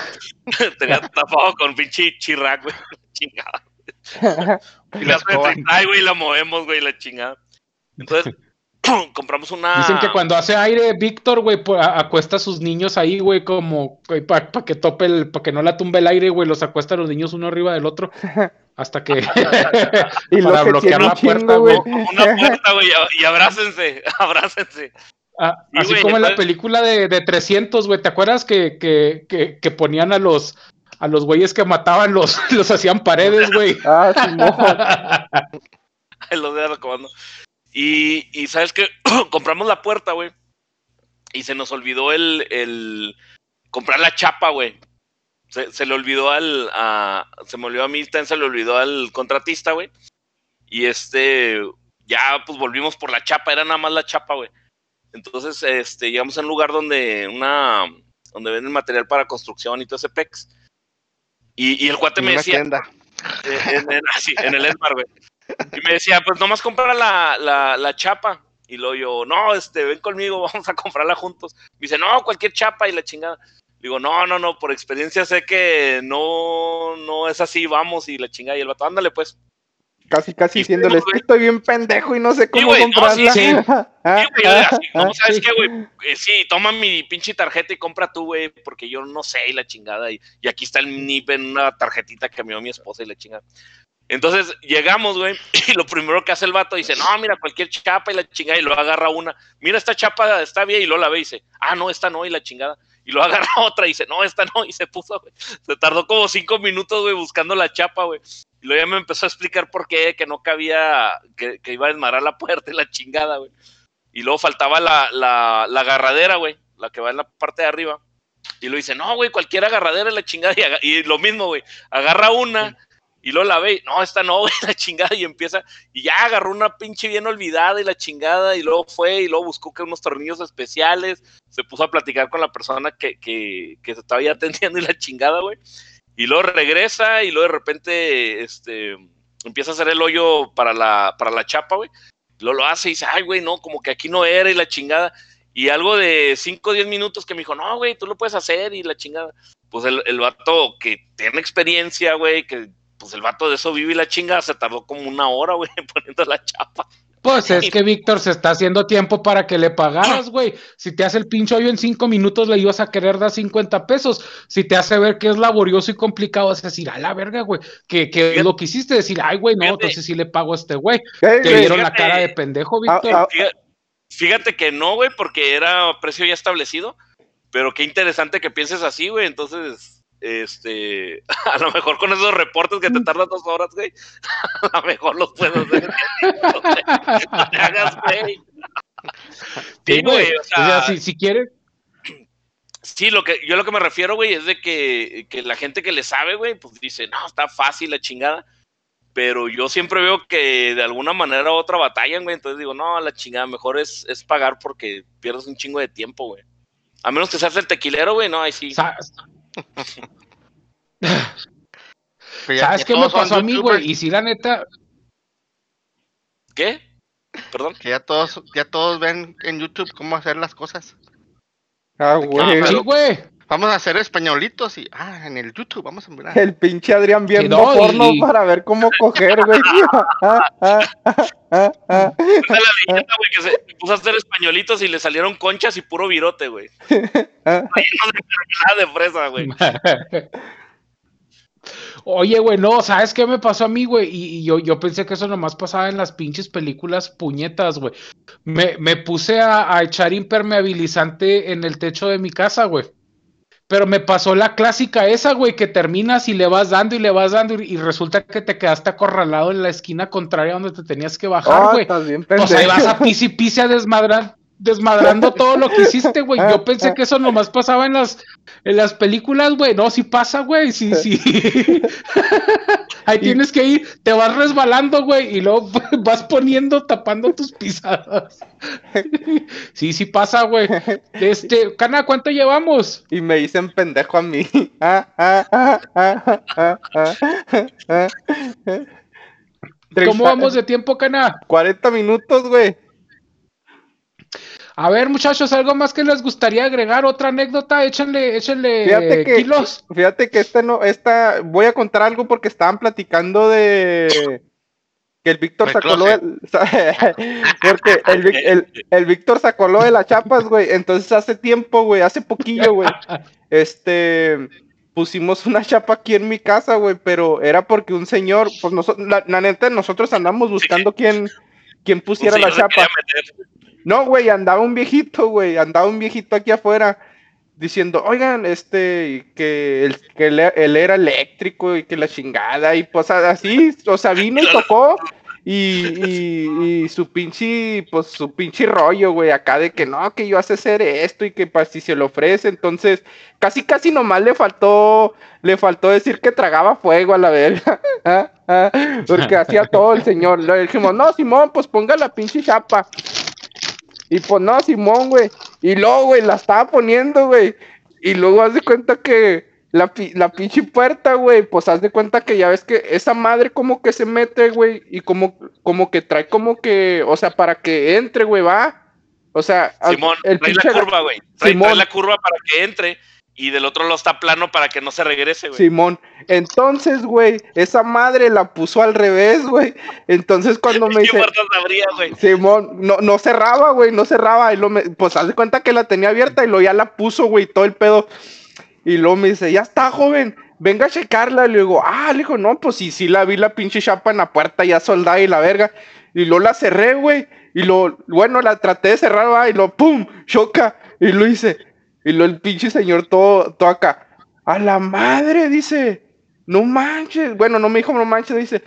Tenía tapado con pinche chirrac, güey. Chingada. Y Y la la escoba. Ay, güey, la movemos, güey, la chingada. Entonces, compramos una. Dicen que cuando hace aire, Víctor, güey, pues, acuesta a sus niños ahí, güey, como para que tope el, para que no la tumbe el aire, güey, los acuesta a los niños uno arriba del otro hasta que Y para lo que bloquear la puerta, güey. una puerta, güey, y abrácense, abrácense. Ah, así como en la película de, de 300, güey, ¿te acuerdas que, que, que, que ponían a los a los güeyes que mataban los los hacían paredes, güey? Ah, Simón. Ahí los dejan acabando. Y, y sabes que compramos la puerta, güey. Y se nos olvidó el, el comprar la chapa, güey. Se, se le olvidó al. a- se me olvidó a mí, se le olvidó al contratista, güey. Y este. Ya, pues volvimos por la chapa, era nada más la chapa, güey. Entonces, este, llegamos a un lugar donde una. donde venden material para construcción y todo ese pex. Y, y el cuate me decía, tienda. en, en- el Esmar. Y me decía, pues nomás comprar la, la, la chapa. Y luego yo, no, este, ven conmigo, vamos a comprarla juntos. Me dice, no, cualquier chapa y la chingada. Digo, no, no, no, por experiencia sé que no, no es así, vamos y la chingada. Y el vato, ándale, pues. Casi, casi diciéndole, es que estoy bien pendejo y no sé cómo no, comprarla. sí, sí. Ah, Sí, ah, así, ¿cómo ah, sabes sí. qué, güey? Eh, sí, toma mi pinche tarjeta y compra tú, güey, porque yo no sé y la chingada. Y, y aquí está el NIP en una tarjetita que me dio mi esposa y la chingada. Entonces llegamos, güey, y lo primero que hace el vato dice, no, mira, cualquier chapa y la chingada, y lo agarra una, mira, esta chapa está bien, y luego la ve y dice, ah, no, esta no, y la chingada. Y lo agarra otra y dice, no, esta no, y se puso, güey. Se tardó como cinco minutos, güey, buscando la chapa, güey. Y luego ya me empezó a explicar por qué, que no cabía, que, que iba a desmarar la puerta y la chingada, güey. Y luego faltaba la, la, la agarradera, güey, la que va en la parte de arriba. Y lo dice, no, güey, cualquier agarradera es la chingada. Y, y lo mismo, güey, agarra una Y luego la ve, no, esta no, güey, la chingada, y empieza, y ya agarró una pinche bien olvidada y la chingada, y luego fue, y luego buscó que unos tornillos especiales, se puso a platicar con la persona que, que, que se estaba ya atendiendo y la chingada, güey. Y luego regresa, y luego de repente, este, empieza a hacer el hoyo para la, para la chapa, güey. Luego lo hace y dice, ay, güey, no, como que aquí no era y la chingada. Y algo de 5 o 10 minutos que me dijo, no, güey, tú lo puedes hacer y la chingada. Pues el, el vato que tiene experiencia, güey, que pues el vato de eso vive y la chingada, se tardó como una hora, güey, poniendo la chapa. Pues es que Víctor se está haciendo tiempo para que le pagaras, güey. Si te hace el pinche hoyo en cinco minutos, le ibas a querer dar 50 pesos. Si te hace ver que es laborioso y complicado, es decir, a la verga, güey. Que, que lo quisiste decir, ay, güey, no, entonces sí le pago a este güey. Te dieron la cara de pendejo, Víctor. Ah, ah, Fíjate que no, güey, porque era precio ya establecido. Pero qué interesante que pienses así, güey. Entonces, este, a lo mejor con esos reportes que te tardan dos horas, güey, a lo mejor los puedo hacer. no, te, hagas, güey. Sí, güey, o sea, si, si quieres. Sí, lo que, yo lo que me refiero, güey, es de que, que la gente que le sabe, güey, pues dice, no, está fácil la chingada pero yo siempre veo que de alguna manera u otra batallan, güey. Entonces digo, no, la chingada, mejor es, es pagar porque pierdes un chingo de tiempo, güey. A menos que seas el tequilero, güey, no, ahí sí. ¿Sabes qué me pasó a mí, güey? Y si la neta. ¿Qué? Perdón. Que ya todos, ya todos ven en YouTube cómo hacer las cosas. Ah, güey. Sí, güey. Vamos a hacer españolitos y, ah, en el YouTube, vamos a mirar. El pinche Adrián viendo porno para ver cómo coger, güey. la leyenda, güey, que se puso a hacer españolitos y le salieron conchas y puro virote, güey. nada de fresa, güey. Oye, güey, no, ¿sabes qué me pasó a mí, güey? Y, yo, yo pensé que eso nomás pasaba en las pinches películas puñetas, güey. Me, me puse a, a echar impermeabilizante en el techo de mi casa, güey. Pero me pasó la clásica esa, güey, que terminas y le vas dando y le vas dando y, resulta que te quedaste acorralado en la esquina contraria donde te tenías que bajar, ah, güey. o sea, vas a pis y pis a desmadrar desmadrando todo lo que hiciste, güey. Yo pensé que eso nomás pasaba en las, en las películas, güey. No, sí pasa, güey. Sí, sí. Ahí tienes que ir, te vas resbalando, güey, y luego vas poniendo, tapando tus pisadas. sí, sí pasa, güey. Este, Cana, ¿cuánto llevamos? Y me dicen pendejo a mí. ¿Cómo vamos de tiempo, Cana? 40 minutos, güey. A ver, muchachos, ¿algo más que les gustaría agregar? ¿Otra anécdota? Échenle, échenle fíjate que, kilos. Fíjate que este no, esta, voy a contar algo porque estaban platicando de que el Víctor sacó lo de, porque el, el, Víctor sacó lo de las chapas, güey. Entonces hace tiempo, güey, hace poquillo, güey, este, pusimos una chapa aquí en mi casa, güey, pero era porque un señor, pues nosotros, la, neta, nosotros andamos buscando quién, quién pusiera la chapa. No, güey, andaba un viejito, güey, andaba un viejito aquí afuera diciendo, oigan, este, que, el, que él, era eléctrico y que la chingada, y pues así, o sea, vino y tocó, y, y, su pinche, pues su pinche rollo, güey, acá de que no, que yo hace hacer esto y que pues si se lo ofrece, entonces, casi, casi nomás le faltó, le faltó decir que tragaba fuego a la verga, ah, ah, porque hacía todo el señor, le dijimos, no, Simón, pues ponga la pinche chapa, y pues no, Simón, güey. Y luego, güey, la estaba poniendo, güey. Y luego haz de cuenta que la, la pinche puerta, güey, pues haz de cuenta que ya ves que esa madre como que se mete, güey, y como, como que trae como que, o sea, para que entre, güey, va. O sea, Simón, el trae la curva, güey. trae, la curva para que entre y del otro lado está plano para que no se regrese, güey. Simón. Entonces, güey, esa madre la puso al revés, güey. Entonces cuando me dice... Simón, no, no cerraba, güey, no cerraba. Y lo me... Pues haz de cuenta que la tenía abierta y lo ya la puso, güey, todo el pedo. Y luego me dice, ya está, joven, venga a checarla. Y le digo, ah, le digo, no, pues sí, sí la vi la pinche chapa en la puerta ya soldada y la verga. Y luego la cerré, güey. Y lo, bueno, la traté de cerrar, va, y lo, pum, choca. Y lo hice, y luego el pinche señor todo, todo acá. A la madre, dice. No manches. Bueno, no me dijo no manches, dice.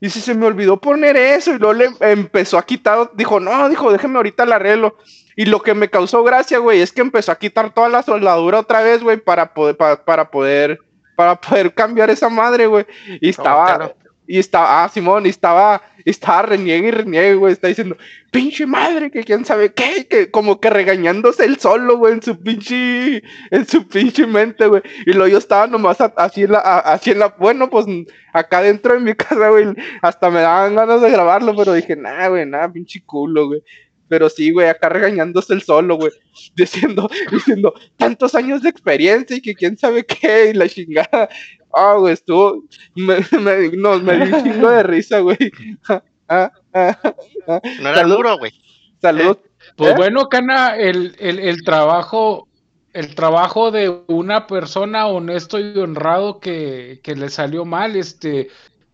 Y si se me olvidó poner eso. Y luego le empezó a quitar. Dijo, no, dijo, déjeme ahorita el arreglo. Y lo que me causó gracia, güey, es que empezó a quitar toda la soldadura otra vez, güey, para poder, para, poder, para poder cambiar esa madre, güey. Y estaba, y estaba, ah, Simón, y estaba, estaba reniegue y reniegue, güey. Está diciendo, pinche madre, que quién sabe qué, que como que regañándose el solo, güey, en su pinche, en su pinche mente, güey. Y luego yo estaba nomás así en la, así en la, bueno, pues acá dentro de mi casa, güey, hasta me daban ganas de grabarlo, pero dije, nah, güey, nada, pinche culo, güey. Pero sí, güey, acá regañándose el solo, güey. Diciendo, diciendo, tantos años de experiencia y que quién sabe qué, y la chingada. Ah, güey, estuvo. Me, me, no, me di un chingo de risa, güey. Ah, ah, ah, no era duro, güey. Salud. Pues ¿Eh? bueno, Cana, el, el, el trabajo el trabajo de una persona honesto y honrado que, que, le salió mal, este,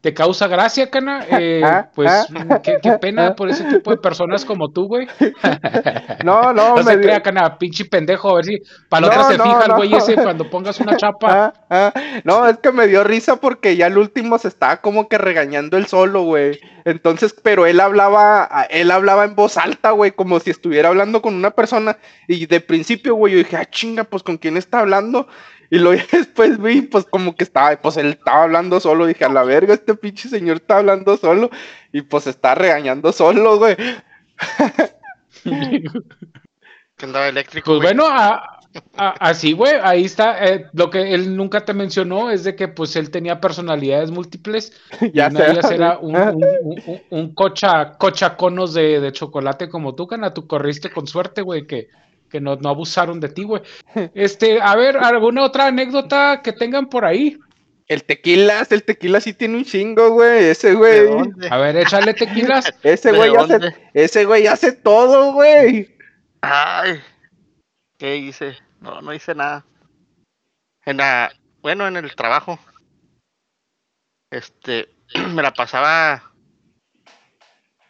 te causa gracia, Cana. Eh, ah, pues ah. qué, qué, pena por ese tipo de personas como tú, güey. no, no, no me se crea, Cana, pinche pendejo, a ver si para la no, otra se no, fija el güey ese cuando pongas una chapa. Ah, no, es que me dio risa porque ya el último se estaba como que regañando el solo, güey. Entonces, pero él hablaba, él hablaba en voz alta, güey, como si estuviera hablando con una persona. Y de principio, güey, yo dije, ah, chinga, pues con quién está hablando. Y luego después vi, pues como que estaba, pues él estaba hablando solo. Dije, a la verga, este pinche señor está hablando solo. Y pues está regañando solo, güey. que andaba eléctrico. Pues bueno, a, a, así, güey, ahí está. Eh, lo que él nunca te mencionó es de que pues él tenía personalidades múltiples. ya una de ellas era un, un, un, un, cocha, cocha conos de, de chocolate como tú, Cana. Tú corriste con suerte, güey, que que no, no abusaron de ti, güey. Este, a ver, ¿alguna otra anécdota que tengan por ahí? El tequila, el tequila sí tiene un chingo, güey. Ese güey. A ver, échale tequilas. ese güey hace, ese güey hace todo, güey. Ay, ¿qué hice? No, no hice nada. En la, bueno, en el trabajo. Este, me la pasaba.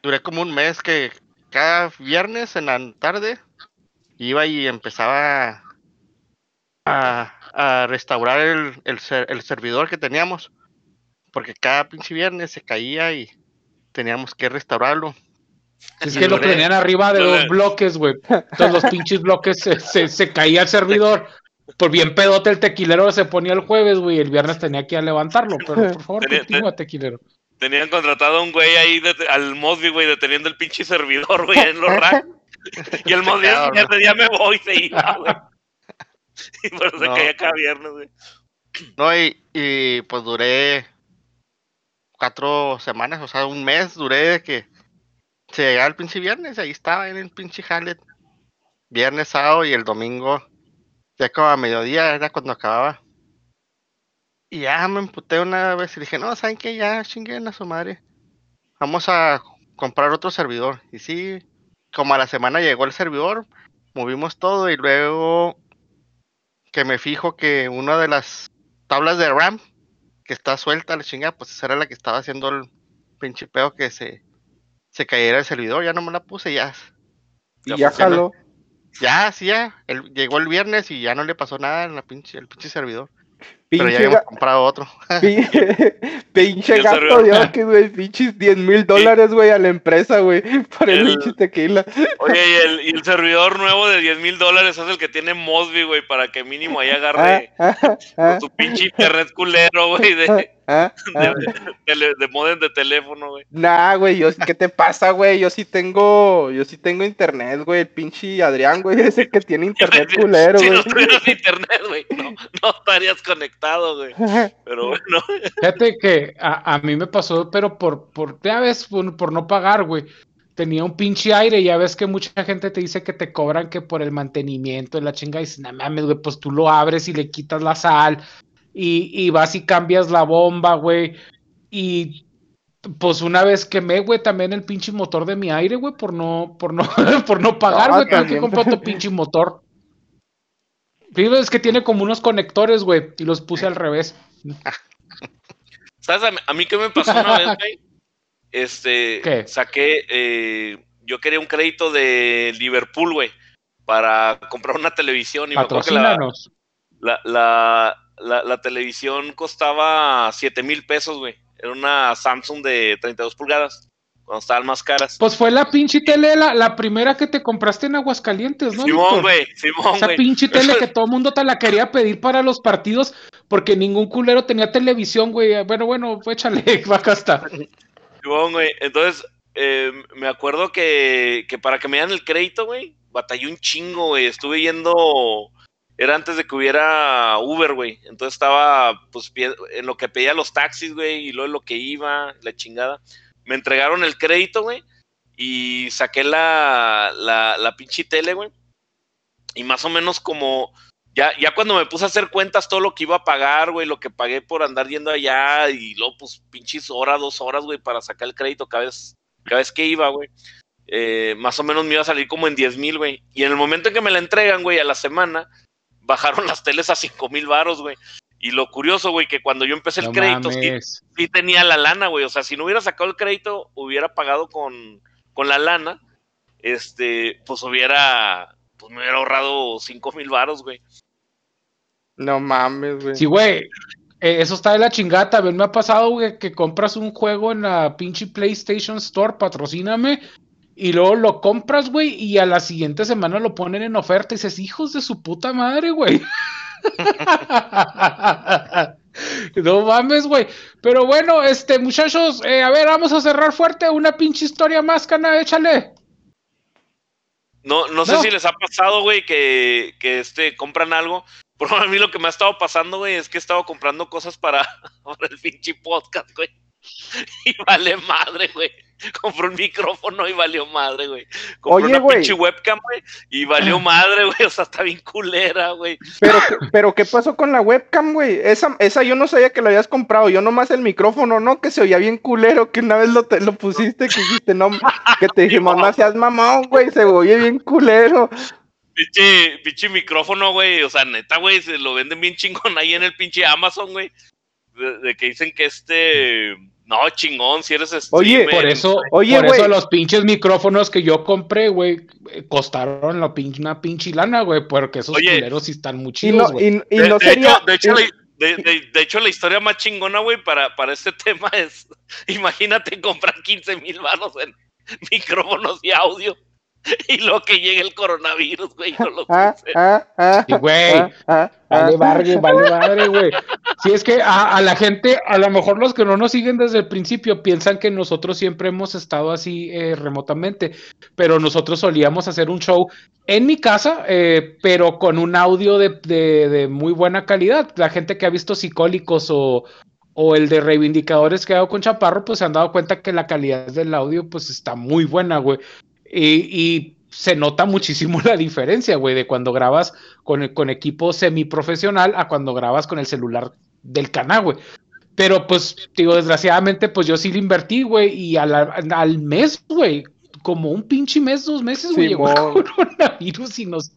Duré como un mes que cada viernes en la tarde iba y empezaba a, a restaurar el, el, el, servidor que teníamos. Porque cada pinche viernes se caía y teníamos que restaurarlo. Es que lo tenían arriba de dos bloques, güey. Entonces los pinches bloques se, se, se, caía el servidor. Por bien pedote el tequilero se ponía el jueves, güey. El viernes tenía que ir a levantarlo. Pero por favor, Tenía, continúa, tequilero. Tenían contratado a un güey ahí de, al Mosby, güey, deteniendo el pinche servidor, güey, en los racks. Y el Mosby ese día me voy, se iba, güey. Y por eso no. caía cada viernes, güey. No, y, y pues duré cuatro semanas, o sea, un mes duré de que se llegaba el pinche viernes, ahí estaba en el pinche Hallet. Viernes, sábado y el domingo, ya como a mediodía era cuando acababa. Y ya me emputé una vez y dije, no, ¿saben qué? Ya chinguen a su madre. Vamos a comprar otro servidor. Y sí, como a la semana llegó el servidor, movimos todo y luego que me fijo que una de las tablas de RAM que está suelta, la chingada, pues esa era la que estaba haciendo el pinche peo que se, se cayera el servidor, ya no me la puse, ya. Y ya, jaló. Ya, sí, ya. El, llegó el viernes y ya no le pasó nada en la pinche, el pinche servidor. Pinche Pero ya habíamos comprado otro. pinche gasto de que, güey, pinches 10 mil dólares, güey, a la empresa, güey, por el, el pinche tequila. Oye, y el, y el, servidor nuevo de 10 mil dólares es el que tiene Mosby, güey, para que mínimo ahí agarre ah, ah, ah, su pinche internet culero, güey, de, ¿Ah? De, de, de, modem de teléfono, güey. Nah, güey, yo, ¿qué te pasa, güey? Yo sí tengo, yo sí tengo internet, güey. El pinche Adrián, güey, es el que tiene internet culero, güey. Si no tuvieras internet, güey, no, no, estarías conectado, güey. Pero bueno. Fíjate que a, a mí me pasó, pero por, por, ya ves, por, por no pagar, güey tenía un pinche aire, ya ves que mucha gente te dice que te cobran que por el mantenimiento de la chinga, y dices, no mames, güey, pues tú lo abres y le quitas la sal, y, y vas y cambias la bomba, güey. Y pues una vez quemé, güey, también el pinche motor de mi aire, güey, por no, por no, por no pagar, güey, no, que comprar otro pinche motor. Primero es que tiene como unos conectores, güey, y los puse al revés. ¿Sabes? A mí qué me pasó una vez, güey. Este, ¿Qué? saqué, eh, yo quería un crédito de Liverpool, güey, para comprar una televisión y me acuerdo que la, la, la, la, la televisión costaba 7 mil pesos, güey. Era una Samsung de 32 pulgadas. Cuando estaban más caras. Pues fue la pinche tele, la, la primera que te compraste en Aguascalientes, ¿no? Simón, güey, Simón, Esa pinche tele que todo el mundo te la quería pedir para los partidos porque ningún culero tenía televisión, güey. Bueno, bueno, échale, acá está. Simón, güey. Entonces, eh, me acuerdo que, que para que me dieran el crédito, güey, batallé un chingo, güey. Estuve yendo. Era antes de que hubiera Uber, güey. Entonces estaba, pues, en lo que pedía los taxis, güey, y luego en lo que iba, la chingada. Me entregaron el crédito, güey, y saqué la, la, la pinche tele, güey. Y más o menos como. Ya, ya cuando me puse a hacer cuentas todo lo que iba a pagar, güey, lo que pagué por andar yendo allá, y luego, pues, pinches horas, dos horas, güey, para sacar el crédito cada vez, cada vez que iba, güey. Eh, más o menos me iba a salir como en 10 mil, güey. Y en el momento en que me la entregan, güey, a la semana, bajaron las teles a 5 mil varos, güey. Y lo curioso, güey, que cuando yo empecé el crédito, sí, tenía la lana, güey. O sea, si no hubiera sacado el crédito, hubiera pagado con, con la lana, este, pues hubiera, pues me hubiera ahorrado 5 mil varos, güey. No mames, güey. Sí, güey. eh, eso está de la chingada. También me ha pasado, güey, que compras un juego en la pinche PlayStation Store, patrocíname, y luego lo compras, güey, y a la siguiente semana lo ponen en oferta y dices, hijos de su puta madre, güey. No mames, güey. Pero bueno, este, muchachos, eh, a ver, vamos a cerrar fuerte. Una pinche historia más, cana, échale. No, no sé No. si les ha pasado, güey, que, que este, compran algo. Por a mí lo que me ha estado pasando, güey, es que he estado comprando cosas para, para el pinche podcast, güey. Y vale madre, güey. Compré un micrófono y valió madre, güey. Compré Oye, una güey. pinche webcam, güey, y valió madre, güey. O sea, está bien culera, güey. Pero, ¿qué- pero ¿qué pasó con la webcam, güey? Esa, esa yo no sabía que la habías comprado. Yo nomás el micrófono, ¿no? Que se oía bien culero, que una vez lo, te- lo pusiste, que dijiste, no, que te dijimos, no seas mamón, güey, se oye bien culero. Pinche, pinche micrófono, güey. O sea, neta, güey, se lo venden bien chingón ahí en el pinche Amazon, güey. De, de que dicen que este. No, chingón, si eres Oye, streamer, Por eso, Oye, por eso los pinches micrófonos que yo compré, güey, eh, costaron la pinche, una pinche lana, güey, porque esos Oye, culeros sí están muy chidos, güey. de, hecho, de, hecho, y- la, de- de- de hecho, la historia más chingona, güey, para, para este tema es, imagínate comprar 15 mil varos en micrófonos y audio y lo que llegue el coronavirus, güey, no lo ah, puse. ah, ah, güey. ah, ah, Vale madre, vale madre, güey. Sí, es que a, a la gente, a lo mejor los que no nos siguen desde el principio piensan que nosotros siempre hemos estado así eh, remotamente, pero nosotros solíamos hacer un show en mi casa, eh, pero con un audio de, de- de muy buena calidad. La gente que ha visto Psicólicos o, o el de Reivindicadores que hago con Chaparro, pues se han dado cuenta que la calidad del audio pues está muy buena, güey. Y, y se nota muchísimo la diferencia, güey, de cuando grabas con, con equipo semiprofesional a cuando grabas con el celular del canal, güey. Pero pues, digo, desgraciadamente, pues yo sí le invertí, güey, y al, al mes, güey, como un pinche mes, dos meses, güey, llegó el coronavirus y nos...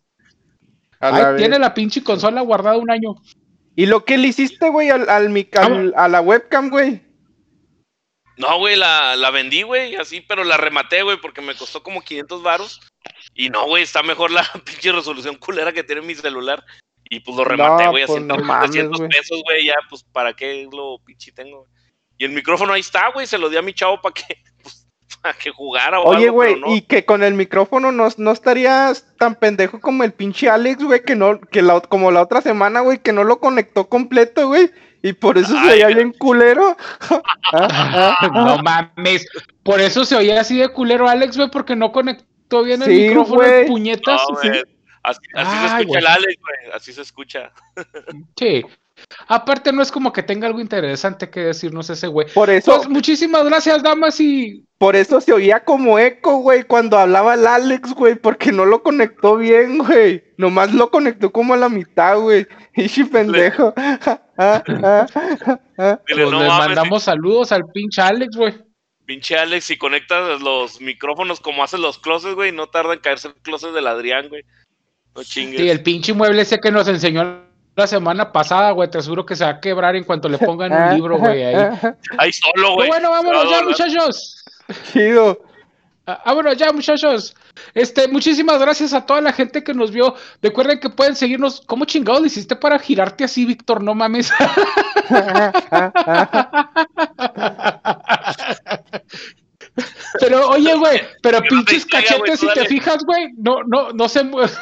A Ay, la vez. tiene la pinche consola guardada un año. ¿Y lo que le hiciste, güey, al, al, al- a la webcam, güey? No, güey, la, la vendí, güey, así, pero la rematé, güey, porque me costó como 500 varos. Y no, güey, está mejor la pinche resolución culera que tiene mi celular. Y pues lo rematé, No, güey, a pues, 100, no mames, 300 güey. pesos, güey, ya, pues, ¿para qué lo pinche tengo? güey? Y el micrófono ahí está, güey, se lo di a mi chavo para que, pues, para que jugara o Oye, güey, no. y que con el micrófono no, no estarías tan pendejo como el pinche Alex, güey, que no, que la, como la otra semana, güey, que no lo conectó completo, güey, y por eso se güey. bien culero. No mames. Por eso se oía así de culero Alex, güey, porque no conectó bien el Sí, micrófono en puñetas. No, güey, Así, se escucha el Alex, güey, así se escucha. Sí. Aparte, no es como que tenga algo interesante que decirnos ese güey. Por eso, Pues muchísimas gracias, damas, y por eso se oía como eco, güey, cuando hablaba el Alex, güey, porque no lo conectó bien, güey. Nomás lo conectó como a la mitad, güey. Ishi pendejo. Ah, ah, ah. Dile, pues no le mames, mandamos saludos al pinche Alex, güey. pinche Alex, si conectas los micrófonos como hacen los closets, güey, no tarda en caerse el closet del Adrián, güey. No chingues. Sí, el pinche mueble ese que nos enseñó la semana pasada, güey, te aseguro que se va a quebrar en cuanto le pongan un libro, güey, ahí. Ahí solo, güey. bueno, vámonos No, ya, no, muchachos. Chido. Ah, Vámonos ya, muchachos. Este, muchísimas gracias a toda la gente que nos vio. Recuerden que pueden seguirnos. ¿Cómo chingado le hiciste para girarte así, Víctor? No mames. Pero, oye, güey, pero pinches cachetes, si te fijas, güey, no, no, no se mueven.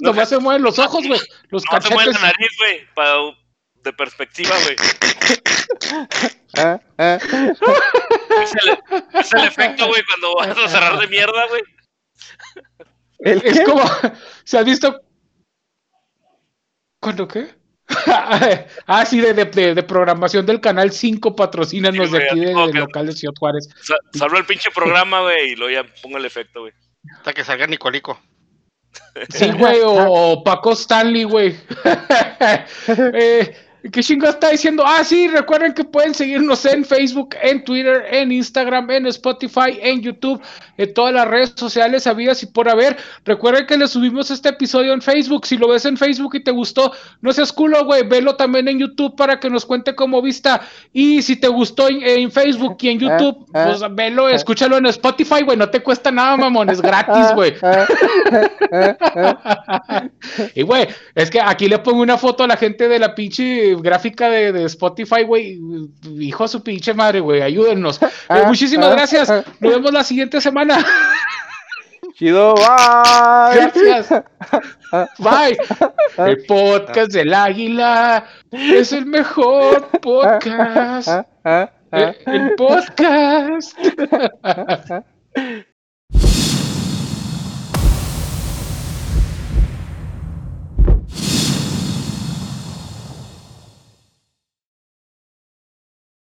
No Nomás se mueven los ojos, güey. Los No se mueve cachetes. la nariz, güey, de perspectiva, güey. Ah. Es el, es el efecto, güey, cuando vas a cerrar de mierda, güey. ¿El Es como, ¿se has visto? ¿Cuándo qué? ah, sí, de, de, de- programación del canal 5, patrocínanos Sí, de aquí del que- local de Ciudad Juárez. Sa- Salvo el pinche programa, güey, y luego ya pongo el efecto, güey. Hasta que salga Nicolico. Sí, güey, o, Paco Stanley, güey. eh, ¿Qué chingo está diciendo? Ah, sí, recuerden que pueden seguirnos en Facebook, en Twitter, en Instagram, en Spotify, en YouTube, en todas las redes sociales habidas y por haber. Recuerden que le subimos este episodio en Facebook. Si lo ves en Facebook y te gustó, no seas culo, güey. Velo también en YouTube para que nos cuente cómo vista. Y si te gustó en, en Facebook y en YouTube, Ah, ah, pues velo, escúchalo en Spotify, güey. No te cuesta nada, mamón. Es gratis, güey. Ah, ah, Y güey, es que aquí le pongo una foto a la gente de la pinche gráfica de, de Spotify, güey. Hijo de su pinche madre, güey. Ayúdennos. Eh, Ah, muchísimas ah, gracias. ah. Nos vemos la siguiente semana. Chido, bye. Gracias. Bye. El podcast del águila es el mejor podcast. Ah. Eh, El podcast.